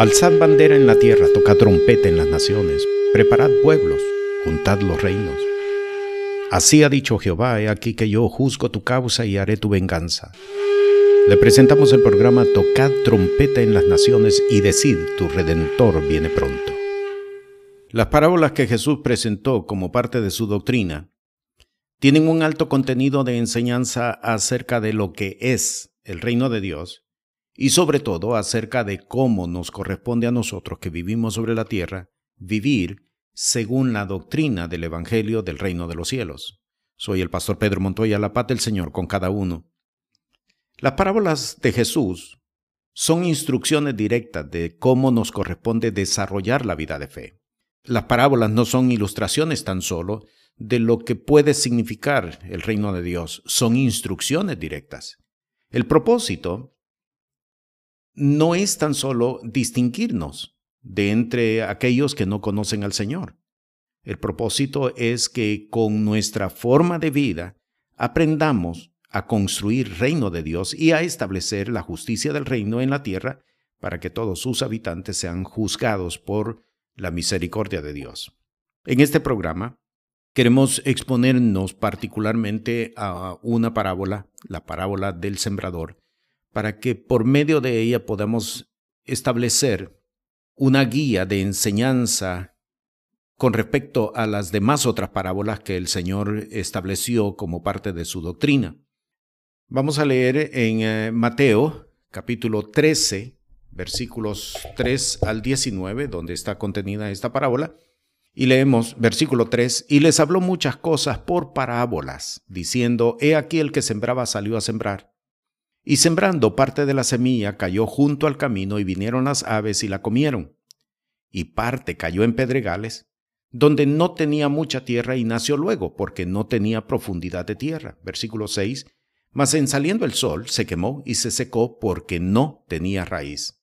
Alzad bandera en la tierra, tocad trompeta en las naciones, preparad pueblos, juntad los reinos. Así ha dicho Jehová, he aquí que yo juzgo tu causa y haré tu venganza. Le presentamos el programa Tocad trompeta en las naciones y decid, tu redentor viene pronto. Las parábolas que Jesús presentó como parte de su doctrina tienen un alto contenido de enseñanza acerca de lo que es el reino de Dios y sobre todo acerca de cómo nos corresponde a nosotros que vivimos sobre la tierra vivir según la doctrina del Evangelio del reino de los cielos. Soy el pastor Pedro Montoya, la paz del Señor con cada uno. Las parábolas de Jesús son instrucciones directas de cómo nos corresponde desarrollar la vida de fe. Las parábolas no son ilustraciones tan solo de lo que puede significar el reino de Dios, son instrucciones directas. El propósito no es tan solo distinguirnos de entre aquellos que no conocen al Señor. El propósito es que con nuestra forma de vida aprendamos a construir reino de Dios y a establecer la justicia del reino en la tierra para que todos sus habitantes sean juzgados por la misericordia de Dios. En este programa queremos exponernos particularmente a una parábola, la parábola del sembrador, para que por medio de ella podamos establecer una guía de enseñanza con respecto a las demás otras parábolas que el Señor estableció como parte de su doctrina. Vamos a leer en eh, Mateo capítulo 13, versículos 3 al 19, donde está contenida esta parábola, y leemos versículo 3, y les habló muchas cosas por parábolas, diciendo, He aquí el que sembraba salió a sembrar. Y sembrando parte de la semilla cayó junto al camino y vinieron las aves y la comieron. Y parte cayó en pedregales, donde no tenía mucha tierra y nació luego, porque no tenía profundidad de tierra. Versículo 6. Mas en saliendo el sol se quemó y se secó porque no tenía raíz.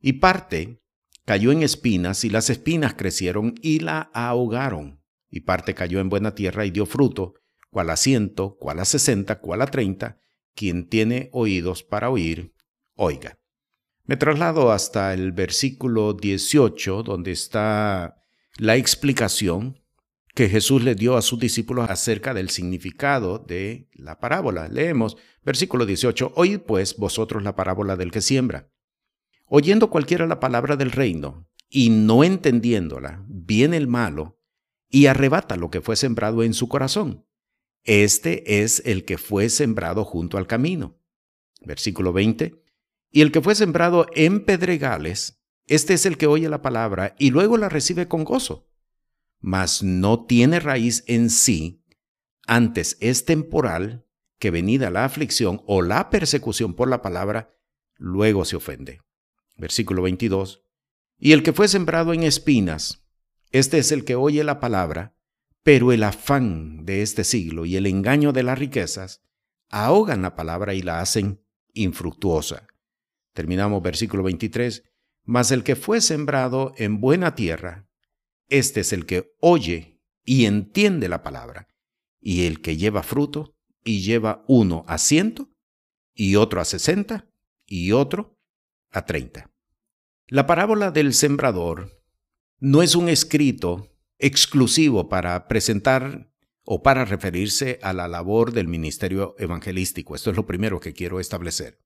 Y parte cayó en espinas y las espinas crecieron y la ahogaron. Y parte cayó en buena tierra y dio fruto, cual a ciento, cual a sesenta, cual a treinta, quien tiene oídos para oír, oiga. Me traslado hasta el versículo 18, donde está la explicación que Jesús le dio a sus discípulos acerca del significado de la parábola. Leemos versículo 18, Oíd pues vosotros la parábola del que siembra. Oyendo cualquiera la palabra del reino y no entendiéndola, viene el malo y arrebata lo que fue sembrado en su corazón. Este es el que fue sembrado junto al camino. Versículo 20. Y el que fue sembrado en pedregales, este es el que oye la palabra y luego la recibe con gozo, mas no tiene raíz en sí, antes es temporal, que venida la aflicción o la persecución por la palabra, luego se ofende. Versículo 22. Y el que fue sembrado en espinas, este es el que oye la palabra, pero el afán de este siglo y el engaño de las riquezas ahogan la palabra y la hacen infructuosa. Terminamos versículo 23. Mas el que fue sembrado en buena tierra, este es el que oye y entiende la palabra, y el que lleva fruto y lleva uno a ciento, y otro a sesenta, y otro a treinta. La parábola del sembrador no es un escrito exclusivo para presentar o para referirse a la labor del ministerio evangelístico. Esto es lo primero que quiero establecer.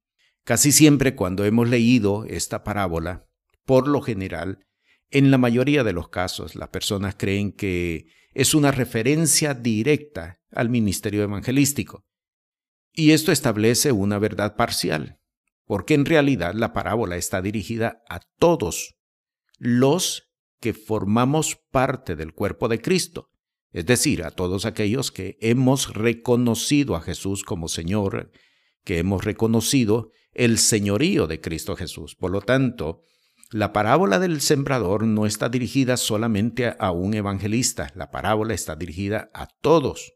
Casi siempre cuando hemos leído esta parábola, por lo general, en la mayoría de los casos, las personas creen que es una referencia directa al ministerio evangelístico. Y esto establece una verdad parcial, porque en realidad la parábola está dirigida a todos los que formamos parte del cuerpo de Cristo, es decir, a todos aquellos que hemos reconocido a Jesús como Señor, que hemos reconocido el señorío de Cristo Jesús. Por lo tanto, la parábola del sembrador no está dirigida solamente a un evangelista, la parábola está dirigida a todos.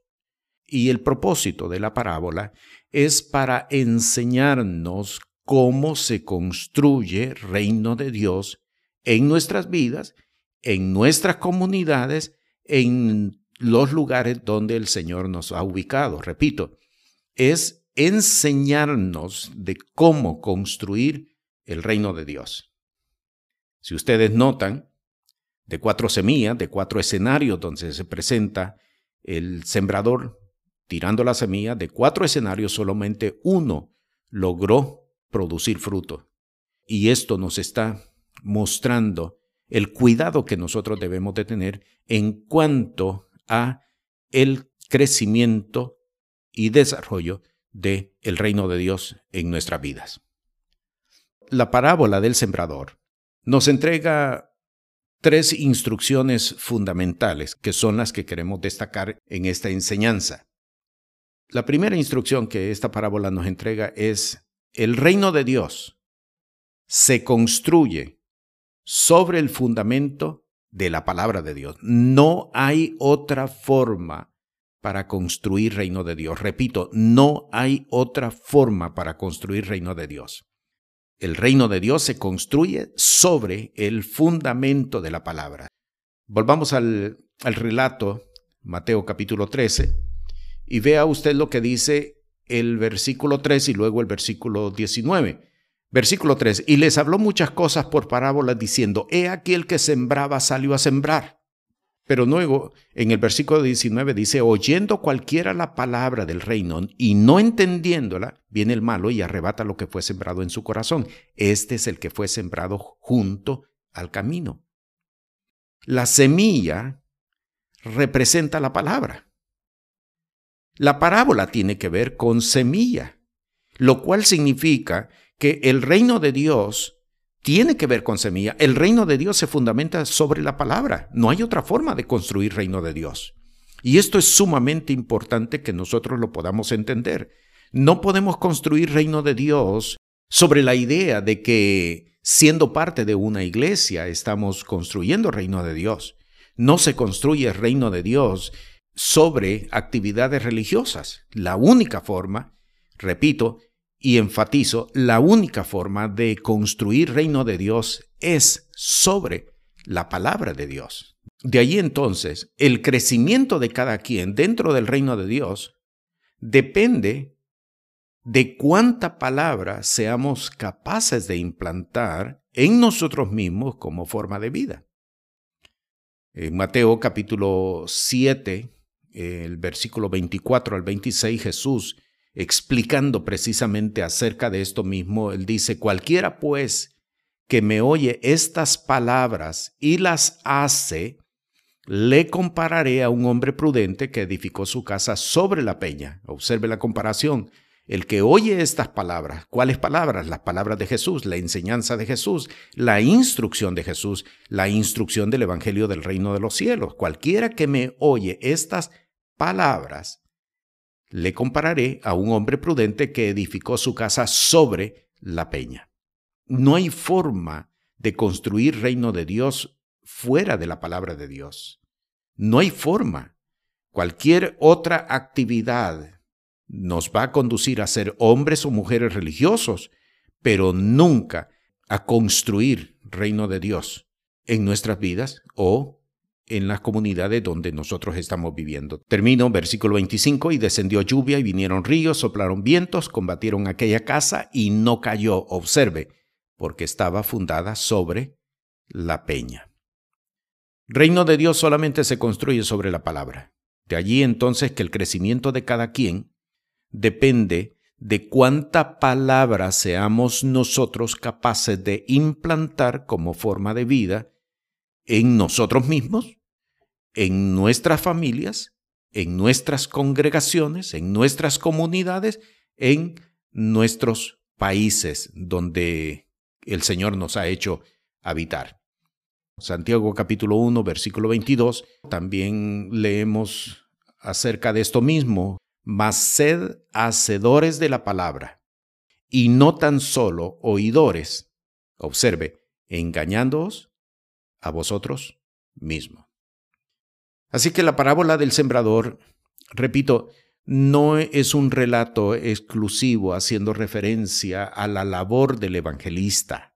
Y el propósito de la parábola es para enseñarnos cómo se construye reino de Dios en nuestras vidas en nuestras comunidades, en los lugares donde el Señor nos ha ubicado. Repito, es enseñarnos de cómo construir el reino de Dios. Si ustedes notan, de cuatro semillas, de cuatro escenarios donde se presenta el sembrador tirando la semilla, de cuatro escenarios solamente uno logró producir fruto. Y esto nos está mostrando el cuidado que nosotros debemos de tener en cuanto a el crecimiento y desarrollo del el reino de Dios en nuestras vidas. La parábola del sembrador nos entrega tres instrucciones fundamentales que son las que queremos destacar en esta enseñanza. La primera instrucción que esta parábola nos entrega es el reino de Dios se construye sobre el fundamento de la palabra de Dios. No hay otra forma para construir reino de Dios. Repito, no hay otra forma para construir reino de Dios. El reino de Dios se construye sobre el fundamento de la palabra. Volvamos al, al relato, Mateo capítulo 13, y vea usted lo que dice el versículo 3 y luego el versículo 19. Versículo 3, y les habló muchas cosas por parábolas diciendo, he aquí el que sembraba salió a sembrar. Pero luego en el versículo 19 dice, oyendo cualquiera la palabra del reino y no entendiéndola, viene el malo y arrebata lo que fue sembrado en su corazón. Este es el que fue sembrado junto al camino. La semilla representa la palabra. La parábola tiene que ver con semilla, lo cual significa que el reino de Dios tiene que ver con semilla. El reino de Dios se fundamenta sobre la palabra. No hay otra forma de construir reino de Dios. Y esto es sumamente importante que nosotros lo podamos entender. No podemos construir reino de Dios sobre la idea de que siendo parte de una iglesia estamos construyendo reino de Dios. No se construye reino de Dios sobre actividades religiosas. La única forma, repito, y enfatizo, la única forma de construir reino de Dios es sobre la palabra de Dios. De allí entonces, el crecimiento de cada quien dentro del reino de Dios depende de cuánta palabra seamos capaces de implantar en nosotros mismos como forma de vida. En Mateo capítulo 7, el versículo 24 al 26, Jesús explicando precisamente acerca de esto mismo, él dice, cualquiera pues que me oye estas palabras y las hace, le compararé a un hombre prudente que edificó su casa sobre la peña. Observe la comparación. El que oye estas palabras, ¿cuáles palabras? Las palabras de Jesús, la enseñanza de Jesús, la instrucción de Jesús, la instrucción del Evangelio del Reino de los Cielos. Cualquiera que me oye estas palabras le compararé a un hombre prudente que edificó su casa sobre la peña. No hay forma de construir reino de Dios fuera de la palabra de Dios. No hay forma. Cualquier otra actividad nos va a conducir a ser hombres o mujeres religiosos, pero nunca a construir reino de Dios en nuestras vidas o en las comunidades donde nosotros estamos viviendo. Termino versículo 25, y descendió lluvia y vinieron ríos, soplaron vientos, combatieron aquella casa y no cayó, observe, porque estaba fundada sobre la peña. Reino de Dios solamente se construye sobre la palabra. De allí entonces que el crecimiento de cada quien depende de cuánta palabra seamos nosotros capaces de implantar como forma de vida en nosotros mismos en nuestras familias, en nuestras congregaciones, en nuestras comunidades, en nuestros países donde el Señor nos ha hecho habitar. Santiago capítulo 1, versículo 22, también leemos acerca de esto mismo, mas sed hacedores de la palabra, y no tan solo oidores, observe, engañándoos a vosotros mismos. Así que la parábola del sembrador, repito, no es un relato exclusivo haciendo referencia a la labor del evangelista.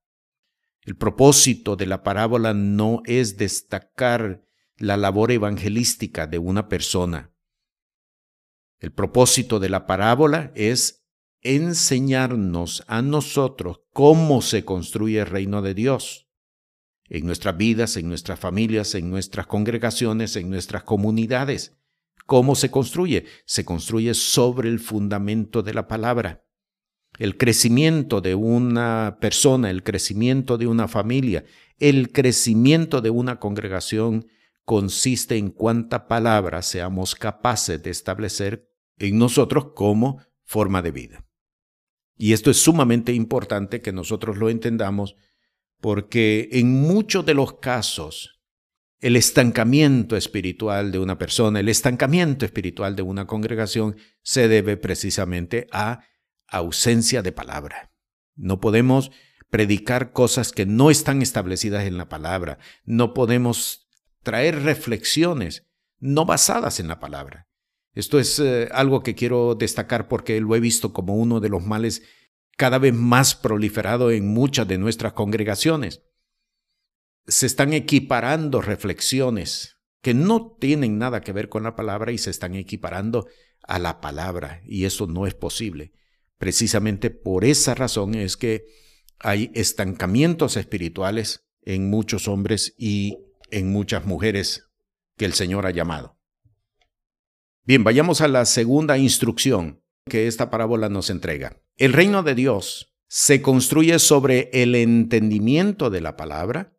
El propósito de la parábola no es destacar la labor evangelística de una persona. El propósito de la parábola es enseñarnos a nosotros cómo se construye el reino de Dios. En nuestras vidas, en nuestras familias, en nuestras congregaciones, en nuestras comunidades. ¿Cómo se construye? Se construye sobre el fundamento de la palabra. El crecimiento de una persona, el crecimiento de una familia, el crecimiento de una congregación consiste en cuánta palabra seamos capaces de establecer en nosotros como forma de vida. Y esto es sumamente importante que nosotros lo entendamos porque en muchos de los casos el estancamiento espiritual de una persona, el estancamiento espiritual de una congregación se debe precisamente a ausencia de palabra. No podemos predicar cosas que no están establecidas en la palabra. No podemos traer reflexiones no basadas en la palabra. Esto es eh, algo que quiero destacar porque lo he visto como uno de los males cada vez más proliferado en muchas de nuestras congregaciones. Se están equiparando reflexiones que no tienen nada que ver con la palabra y se están equiparando a la palabra y eso no es posible. Precisamente por esa razón es que hay estancamientos espirituales en muchos hombres y en muchas mujeres que el Señor ha llamado. Bien, vayamos a la segunda instrucción que esta parábola nos entrega. El reino de Dios se construye sobre el entendimiento de la palabra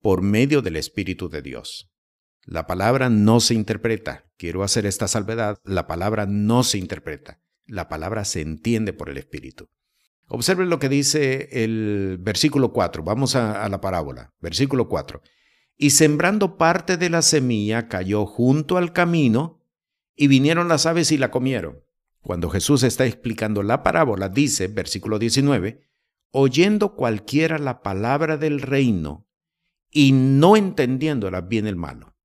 por medio del Espíritu de Dios. La palabra no se interpreta. Quiero hacer esta salvedad. La palabra no se interpreta. La palabra se entiende por el Espíritu. Observen lo que dice el versículo 4. Vamos a, a, la parábola. Versículo 4. Y sembrando parte de la semilla cayó junto al camino y vinieron las aves y la comieron. Cuando Jesús está explicando la parábola, dice, versículo 19, oyendo cualquiera la palabra del reino y no entendiéndola viene el malo.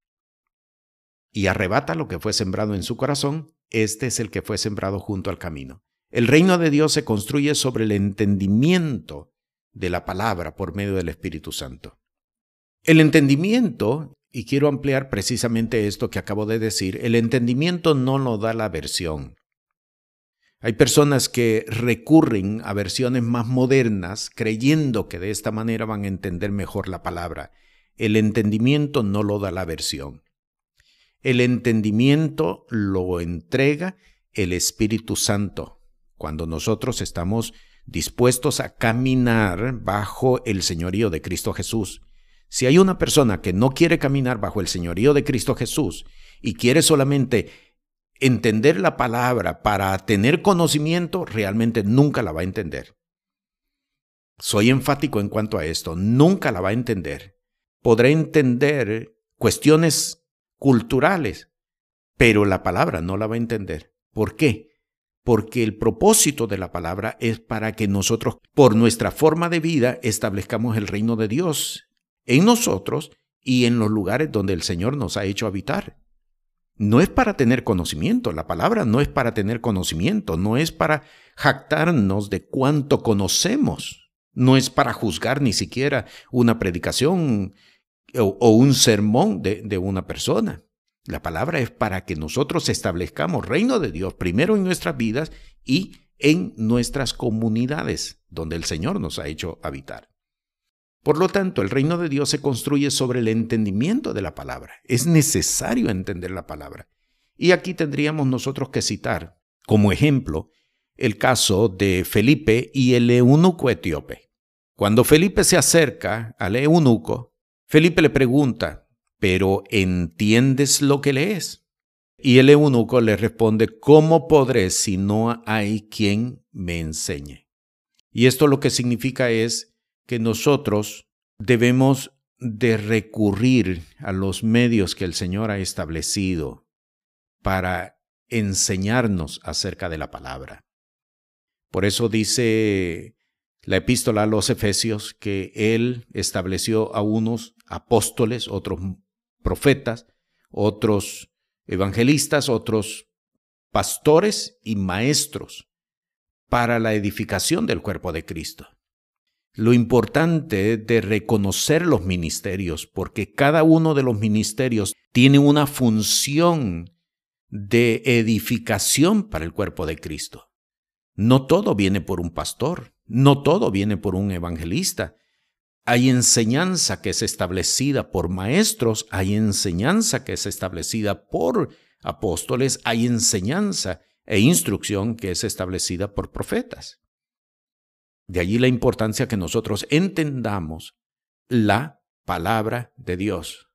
Y arrebata lo que fue sembrado en su corazón, este es el que fue sembrado junto al camino. El reino de Dios se construye sobre el entendimiento de la palabra por medio del Espíritu Santo. El entendimiento, y quiero ampliar precisamente esto que acabo de decir, el entendimiento no lo da la versión. Hay personas que recurren a versiones más modernas creyendo que de esta manera van a entender mejor la palabra. El entendimiento no lo da la versión. El entendimiento lo entrega el Espíritu Santo cuando nosotros estamos dispuestos a caminar bajo el señorío de Cristo Jesús. Si hay una persona que no quiere caminar bajo el señorío de Cristo Jesús y quiere solamente entender la palabra para tener conocimiento, realmente nunca la va a entender. Soy enfático en cuanto a esto, nunca la va a entender. Podrá entender cuestiones culturales, pero la palabra no la va a entender. ¿Por qué? porque el propósito de la palabra es para que nosotros, por nuestra forma de vida, establezcamos el reino de Dios en nosotros y en los lugares donde el Señor nos ha hecho habitar. No es para tener conocimiento, la palabra no es para tener conocimiento, no es para jactarnos de cuánto conocemos, no es para juzgar ni siquiera una predicación o, un sermón de, de una persona. La palabra es para que nosotros establezcamos reino de Dios primero en nuestras vidas y en nuestras comunidades donde el Señor nos ha hecho habitar. Por lo tanto, el reino de Dios se construye sobre el entendimiento de la palabra. Es necesario entender la palabra. Y aquí tendríamos nosotros que citar como ejemplo el caso de Felipe y el eunuco etíope. Cuando Felipe se acerca al eunuco, Felipe le pregunta, pero ¿entiendes lo que lees? Y el eunuco le responde, ¿cómo podré si no hay quien me enseñe? Y esto lo que significa es que nosotros debemos de recurrir a los medios que el Señor ha establecido para enseñarnos acerca de la palabra. Por eso dice la epístola a los Efesios que Él estableció a unos apóstoles, otros profetas, otros evangelistas, otros pastores y maestros para la edificación del cuerpo de Cristo. Lo importante de reconocer los ministerios, porque cada uno de los ministerios tiene una función de edificación para el cuerpo de Cristo. No todo viene por un pastor, no todo viene por un evangelista, hay enseñanza que es establecida por maestros, hay enseñanza que es establecida por apóstoles, hay enseñanza e instrucción que es establecida por profetas. De allí la importancia que nosotros entendamos la palabra de Dios.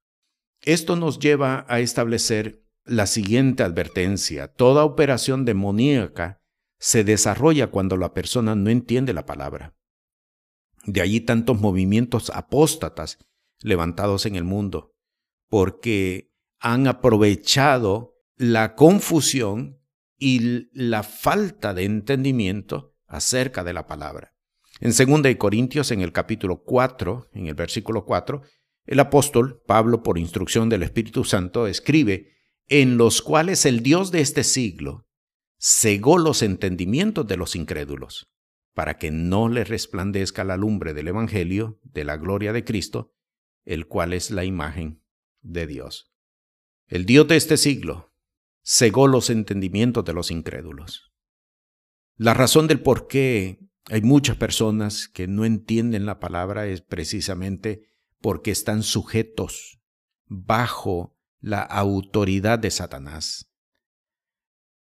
Esto nos lleva a establecer la siguiente advertencia. Toda operación demoníaca se desarrolla cuando la persona no entiende la palabra. De allí tantos movimientos apóstatas levantados en el mundo, porque han aprovechado la confusión y la falta de entendimiento acerca de la palabra. En 2 Corintios, en el capítulo 4, en el versículo 4, el apóstol Pablo, por instrucción del Espíritu Santo, escribe, en los cuales el Dios de este siglo cegó los entendimientos de los incrédulos, para que no les resplandezca la lumbre del Evangelio de la gloria de Cristo, el cual es la imagen de Dios. El Dios de este siglo cegó los entendimientos de los incrédulos. La razón del por qué hay muchas personas que no entienden la palabra es precisamente porque están sujetos bajo la autoridad de Satanás.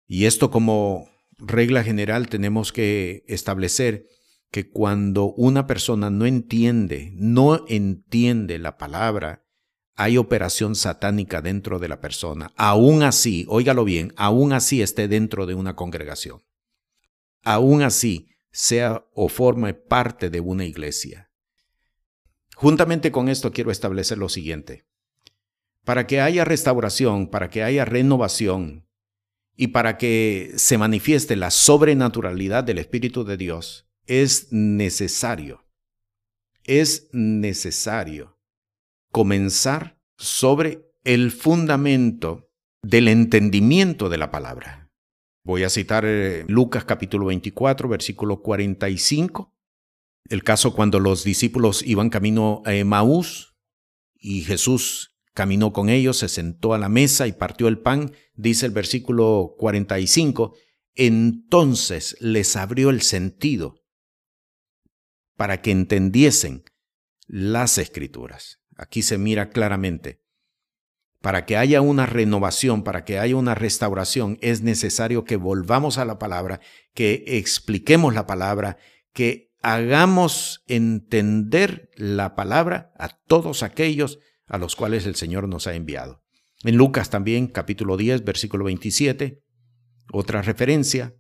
Y esto como regla general tenemos que establecer que cuando una persona no entiende, no entiende la palabra, hay operación satánica dentro de la persona. Aún así, óigalo bien, aún así esté dentro de una congregación. Aún así, sea o forme parte de una iglesia. Juntamente con esto quiero establecer lo siguiente. Para que haya restauración, para que haya renovación y para que se manifieste la sobrenaturalidad del Espíritu de Dios, es necesario, es necesario comenzar sobre el fundamento del entendimiento de la palabra. Voy a citar eh, Lucas capítulo 24, versículo 45, el caso cuando los discípulos iban camino a Emaús y Jesús caminó con ellos, se sentó a la mesa y partió el pan, dice el versículo 45, entonces les abrió el sentido para que entendiesen las escrituras. Aquí se mira claramente para que haya una renovación, para que haya una restauración, es necesario que volvamos a la palabra, que expliquemos la palabra, que hagamos entender la palabra a todos aquellos a los cuales el Señor nos ha enviado. En Lucas también, capítulo 10, versículo 27, otra referencia.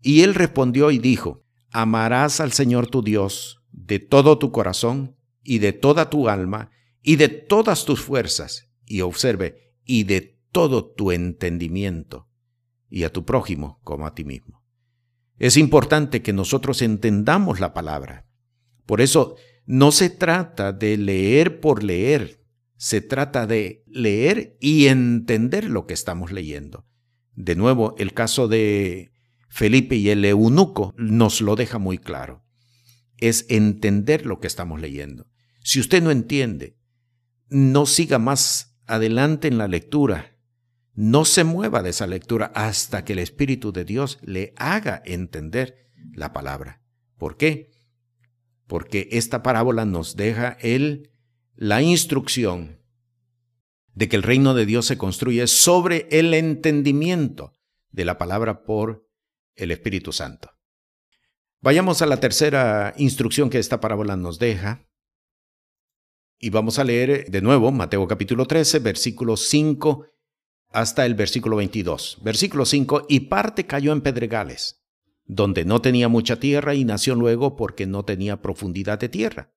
Y él respondió y dijo, amarás al Señor tu Dios de todo tu corazón y de toda tu alma y de todas tus fuerzas y observe, y de todo tu entendimiento, y a tu prójimo como a ti mismo. Es importante que nosotros entendamos la palabra. Por eso no se trata de leer por leer, se trata de leer y entender lo que estamos leyendo. De nuevo, el caso de Felipe y el eunuco nos lo deja muy claro. Es entender lo que estamos leyendo. Si usted no entiende, no siga más adelante en la lectura. No se mueva de esa lectura hasta que el Espíritu de Dios le haga entender la palabra. ¿Por qué? Porque esta parábola nos deja él la instrucción de que el reino de Dios se construye sobre el entendimiento de la palabra por el Espíritu Santo. Vayamos a la tercera instrucción que esta parábola nos deja, y vamos a leer de nuevo Mateo capítulo 13, versículo 5 hasta el versículo 22. Versículo 5, y parte cayó en pedregales, donde no tenía mucha tierra y nació luego porque no tenía profundidad de tierra.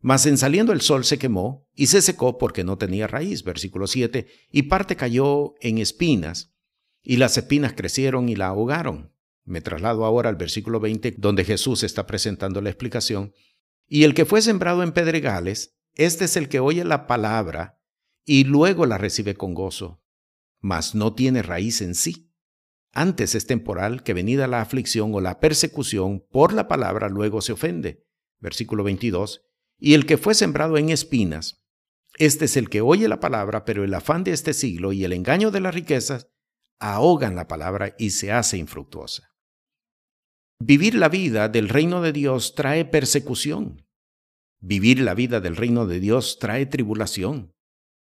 Mas en saliendo el sol se quemó y se secó porque no tenía raíz. Versículo 7, y parte cayó en espinas, y las espinas crecieron y la ahogaron. Me traslado ahora al versículo 20, donde Jesús está presentando la explicación. Y el que fue sembrado en pedregales, este es el que oye la palabra y luego la recibe con gozo, mas no tiene raíz en sí. Antes es temporal que venida la aflicción o la persecución por la palabra luego se ofende. Versículo 22. Y el que fue sembrado en espinas, este es el que oye la palabra, pero el afán de este siglo y el engaño de las riquezas ahogan la palabra y se hace infructuosa. Vivir la vida del reino de Dios trae persecución. Vivir la vida del reino de Dios trae tribulación.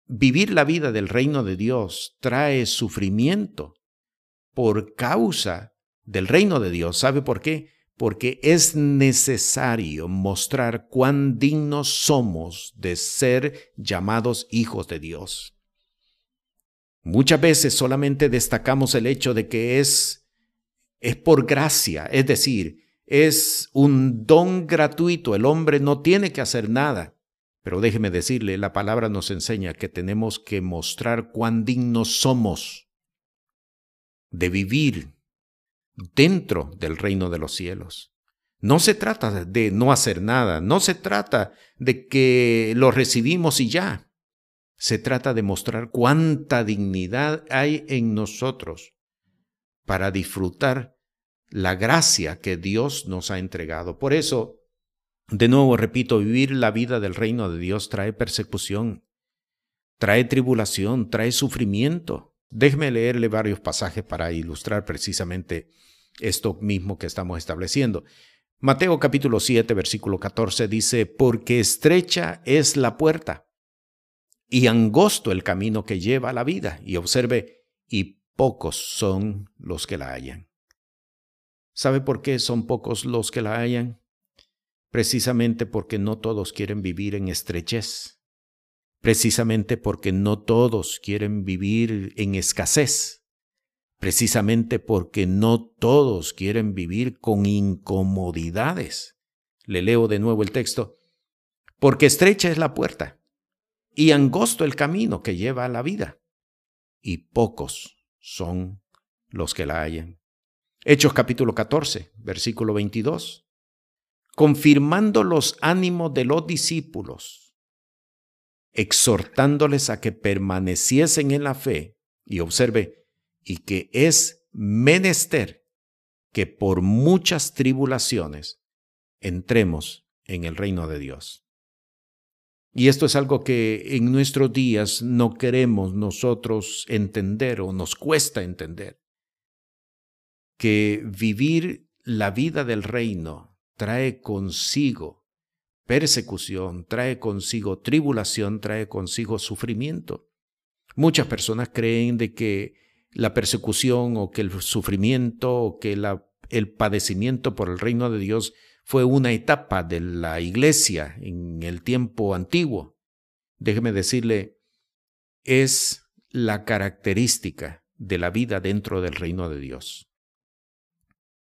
Vivir la vida del reino de Dios trae sufrimiento por causa del reino de Dios. ¿Sabe por qué? Porque es necesario mostrar cuán dignos somos de ser llamados hijos de Dios. Muchas veces solamente destacamos el hecho de que es, es por gracia, es decir, es un don gratuito, el hombre no tiene que hacer nada. Pero déjeme decirle, la palabra nos enseña que tenemos que mostrar cuán dignos somos de vivir dentro del reino de los cielos. No se trata de no hacer nada, no se trata de que lo recibimos y ya. Se trata de mostrar cuánta dignidad hay en nosotros para disfrutar la gracia que Dios nos ha entregado. Por eso, de nuevo repito, vivir la vida del reino de Dios trae persecución, trae tribulación, trae sufrimiento. Déjeme leerle varios pasajes para ilustrar precisamente esto mismo que estamos estableciendo. Mateo capítulo 7, versículo 14 dice, porque estrecha es la puerta y angosto el camino que lleva a la vida. Y observe, y pocos son los que la hallan. ¿Sabe por qué son pocos los que la hallan? Precisamente porque no todos quieren vivir en estrechez. Precisamente porque no todos quieren vivir en escasez. Precisamente porque no todos quieren vivir con incomodidades. Le leo de nuevo el texto. Porque estrecha es la puerta y angosto el camino que lleva a la vida, y pocos son los que la hallan. Hechos capítulo 14, versículo 22. Confirmando los ánimos de los discípulos, exhortándoles a que permaneciesen en la fe, y observe, y que es menester que por muchas tribulaciones entremos en el reino de Dios. Y esto es algo que en nuestros días no queremos nosotros entender o nos cuesta entender que vivir la vida del reino trae consigo persecución, trae consigo tribulación, trae consigo sufrimiento. Muchas personas creen de que la persecución o que el sufrimiento o que el padecimiento por el reino de Dios fue una etapa de la iglesia en el tiempo antiguo. Déjeme decirle, es la característica de la vida dentro del reino de Dios.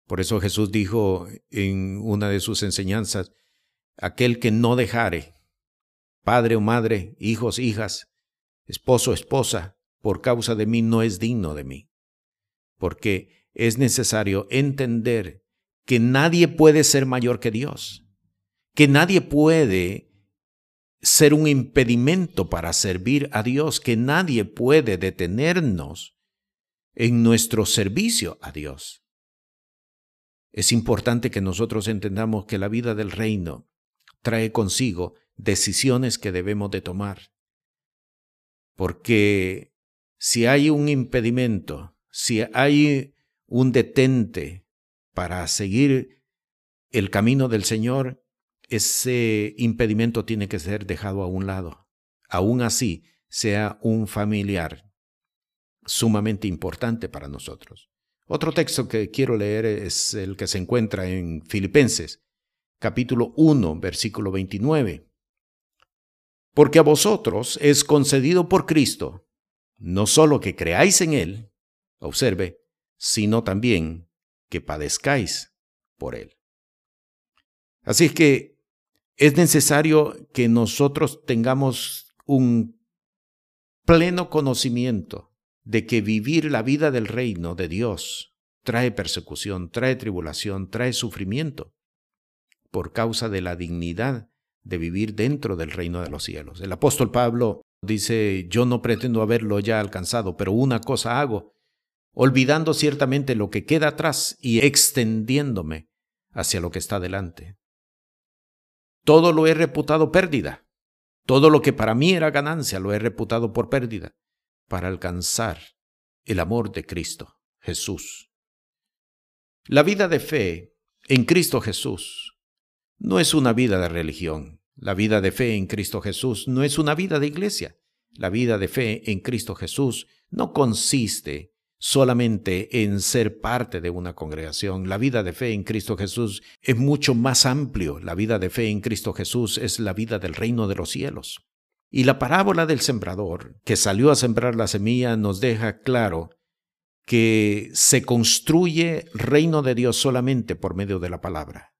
Por eso Jesús dijo en una de sus enseñanzas, aquel que no dejare padre o madre, hijos, hijas, esposo, esposa, por causa de mí no es digno de mí. Porque es necesario entender que nadie puede ser mayor que Dios, que nadie puede ser un impedimento para servir a Dios, que nadie puede detenernos en nuestro servicio a Dios. Es importante que nosotros entendamos que la vida del reino trae consigo decisiones que debemos de tomar. Porque si hay un impedimento, si hay un detente para seguir el camino del Señor, ese impedimento tiene que ser dejado a un lado. Aún así, sea un familiar sumamente importante para nosotros. Otro texto que quiero leer es el que se encuentra en Filipenses, capítulo 1, versículo 29. Porque a vosotros es concedido por Cristo, no solo que creáis en Él, observe, sino también que padezcáis por Él. Así es que es necesario que nosotros tengamos un pleno conocimiento de que vivir la vida del reino de Dios trae persecución, trae tribulación, trae sufrimiento por causa de la dignidad de vivir dentro del reino de los cielos. El apóstol Pablo dice, yo no pretendo haberlo ya alcanzado, pero una cosa hago, olvidando ciertamente lo que queda atrás y extendiéndome hacia lo que está delante. Todo lo he reputado pérdida. Todo lo que para mí era ganancia lo he reputado por pérdida para alcanzar el amor de Cristo Jesús. La vida de fe en Cristo Jesús no es una vida de religión, La vida de fe en Cristo Jesús no es una vida de iglesia. La vida de fe en Cristo Jesús no consiste solamente en ser parte de una congregación. La vida de fe en Cristo Jesús es mucho más amplio. La vida de fe en Cristo Jesús es la vida del reino de los cielos. Y la parábola del sembrador, que salió a sembrar la semilla, nos deja claro que se construye reino de Dios solamente por medio de la palabra.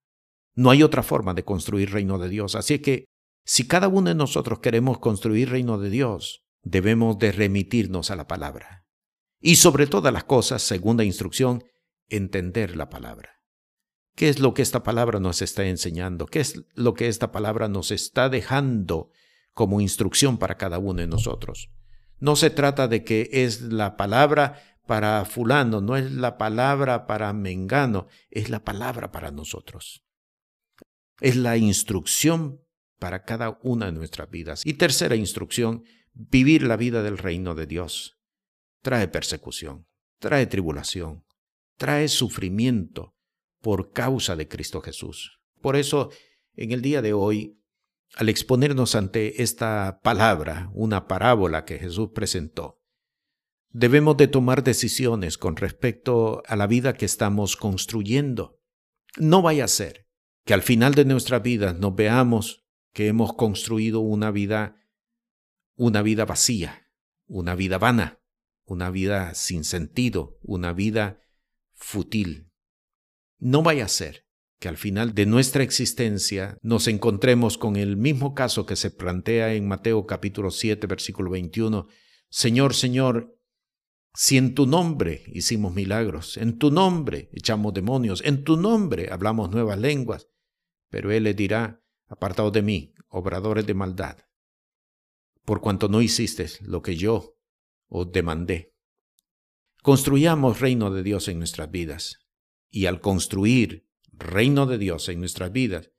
No hay otra forma de construir reino de Dios. Así que si cada uno de nosotros queremos construir reino de Dios, debemos de remitirnos a la palabra. Y sobre todas las cosas, segunda instrucción, entender la palabra. ¿Qué es lo que esta palabra nos está enseñando? ¿Qué es lo que esta palabra nos está dejando como instrucción para cada uno de nosotros? No se trata de que es la palabra para fulano, no es la palabra para mengano, es la palabra para nosotros. Es la instrucción para cada una de nuestras vidas. Y tercera instrucción, vivir la vida del reino de Dios. Trae persecución, trae tribulación, trae sufrimiento por causa de Cristo Jesús. Por eso, en el día de hoy, al exponernos ante esta palabra, una parábola que Jesús presentó, Debemos de tomar decisiones con respecto a la vida que estamos construyendo. No vaya a ser que al final de nuestra vida nos veamos que hemos construido una vida una vida vacía, una vida vana, una vida sin sentido, una vida fútil. No vaya a ser que al final de nuestra existencia nos encontremos con el mismo caso que se plantea en Mateo capítulo 7 versículo 21. Señor, Señor, si en tu nombre hicimos milagros, en tu nombre echamos demonios, en tu nombre hablamos nuevas lenguas, pero Él le dirá, apartaos de mí, obradores de maldad, por cuanto no hiciste lo que yo os demandé. Construyamos reino de Dios en nuestras vidas, y al construir reino de Dios en nuestras vidas,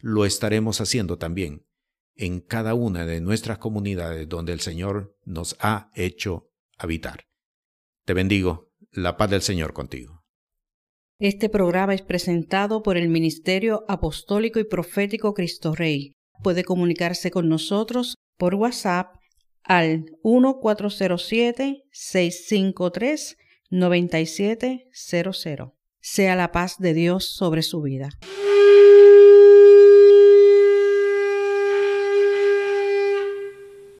lo estaremos haciendo también en cada una de nuestras comunidades donde el Señor nos ha hecho habitar. Te bendigo. La paz del Señor contigo. Este programa es presentado por el Ministerio Apostólico y Profético Cristo Rey. Puede comunicarse con nosotros por WhatsApp al 1407-653-9700. Sea la paz de Dios sobre su vida.